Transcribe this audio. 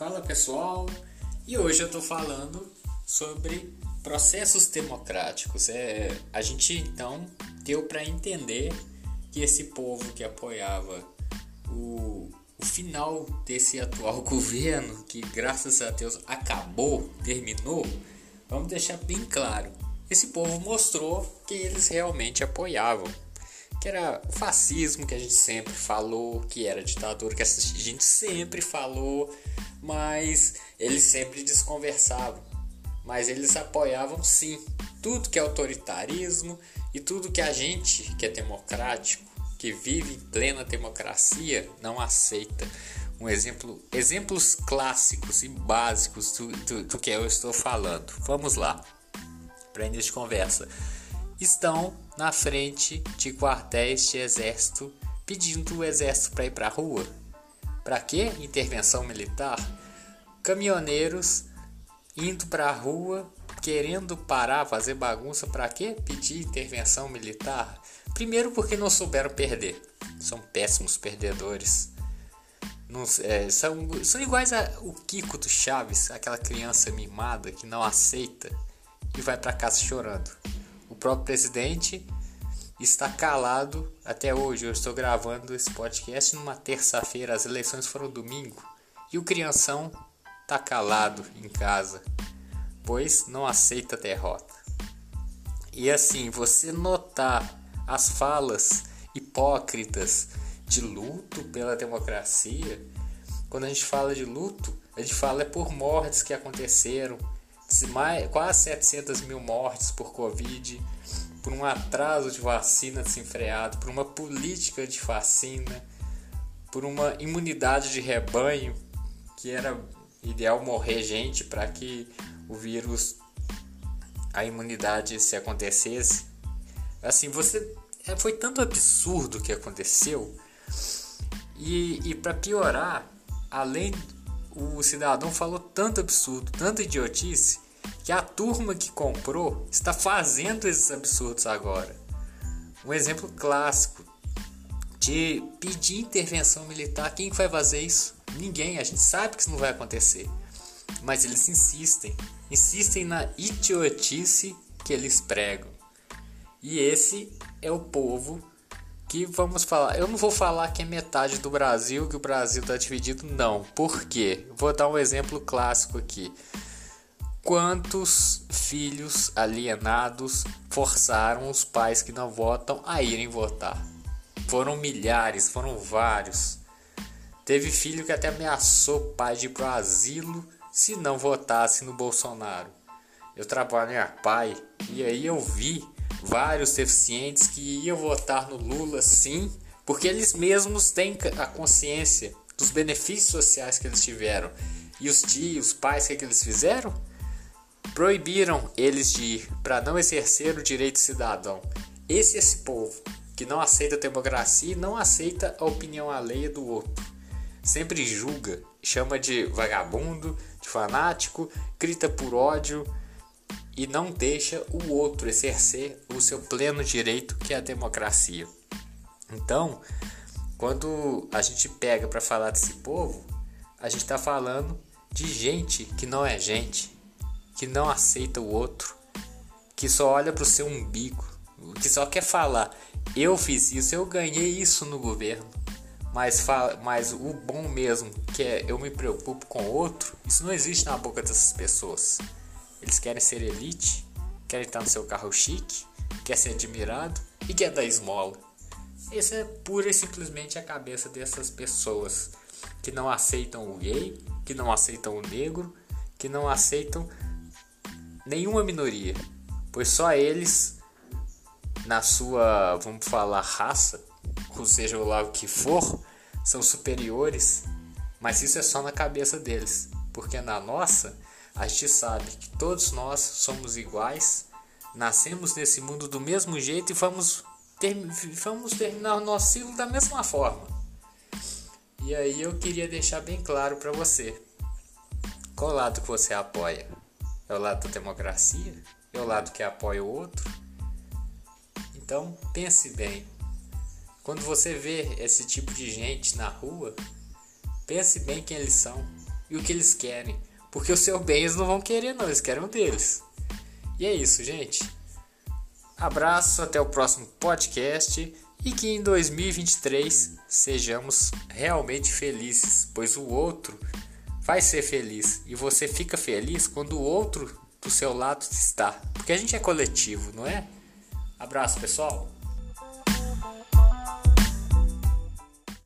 Fala pessoal, e hoje eu tô falando sobre processos democráticos. É, a gente então deu para entender que esse povo que apoiava o, o final desse atual governo, que graças a Deus acabou, terminou, vamos deixar bem claro. Esse povo mostrou que eles realmente apoiavam que era o fascismo que a gente sempre falou, que era ditadura que a gente sempre falou, mas eles sempre desconversavam. Mas eles apoiavam sim tudo que é autoritarismo e tudo que a gente que é democrático, que vive em plena democracia, não aceita. Um exemplo, exemplos clássicos e básicos do, do, do que eu estou falando. Vamos lá, para início de conversa estão na frente de quartéis de exército pedindo o exército para ir para a rua. Para quê? Intervenção militar? Caminhoneiros indo para a rua querendo parar, fazer bagunça para quê? Pedir intervenção militar? Primeiro porque não souberam perder. São péssimos perdedores. Não, é, são, são iguais ao Kiko do Chaves, aquela criança mimada que não aceita e vai para casa chorando próprio presidente está calado até hoje. Eu estou gravando esse podcast numa terça-feira, as eleições foram domingo e o crianção está calado em casa, pois não aceita derrota. E assim, você notar as falas hipócritas de luto pela democracia, quando a gente fala de luto, a gente fala é por mortes que aconteceram, mais, quase 700 mil mortes por Covid, por um atraso de vacina desenfreado, por uma política de vacina, por uma imunidade de rebanho, que era ideal morrer gente para que o vírus, a imunidade se acontecesse. Assim, você é, foi tanto absurdo que aconteceu. E, e para piorar, além o cidadão falou tanto absurdo, tanta idiotice, que a turma que comprou está fazendo esses absurdos agora. Um exemplo clássico de pedir intervenção militar, quem vai fazer isso? Ninguém, a gente sabe que isso não vai acontecer. Mas eles insistem, insistem na idiotice que eles pregam. E esse é o povo que vamos falar. Eu não vou falar que é metade do Brasil, que o Brasil está dividido, não. Por quê? Vou dar um exemplo clássico aqui. Quantos filhos alienados forçaram os pais que não votam a irem votar? Foram milhares, foram vários. Teve filho que até ameaçou o pai de ir pro asilo se não votasse no Bolsonaro. Eu trabalho em pai e aí eu vi vários deficientes que iam votar no Lula sim, porque eles mesmos têm a consciência dos benefícios sociais que eles tiveram. E os tios, os pais, o que, é que eles fizeram? Proibiram eles de ir para não exercer o direito cidadão. Esse é esse povo que não aceita a democracia e não aceita a opinião alheia do outro. Sempre julga, chama de vagabundo, de fanático, grita por ódio e não deixa o outro exercer o seu pleno direito, que é a democracia. Então, quando a gente pega para falar desse povo, a gente está falando de gente que não é gente, que não aceita o outro, que só olha para o seu umbigo, que só quer falar: eu fiz isso, eu ganhei isso no governo. Mas, mas o bom mesmo, que é eu me preocupo com o outro, isso não existe na boca dessas pessoas. Eles querem ser elite, querem estar no seu carro chique, quer ser admirado e quer dar esmola. Essa é pura e simplesmente a cabeça dessas pessoas que não aceitam o gay, que não aceitam o negro, que não aceitam nenhuma minoria, pois só eles, na sua, vamos falar, raça, ou seja lá o que for, são superiores, mas isso é só na cabeça deles, porque na nossa a gente sabe que todos nós somos iguais, nascemos nesse mundo do mesmo jeito e vamos, ter, vamos terminar o nosso ciclo da mesma forma. E aí eu queria deixar bem claro para você: qual lado que você apoia? É o lado da democracia? É o lado que apoia o outro? Então pense bem. Quando você vê esse tipo de gente na rua, pense bem quem eles são. e o que eles querem. Porque o seu bem eles não vão querer, não, eles querem o deles. E é isso, gente. Abraço, até o próximo podcast e que em 2023 sejamos realmente felizes, pois o outro vai ser feliz e você fica feliz quando o outro do seu lado está, porque a gente é coletivo, não é? Abraço, pessoal.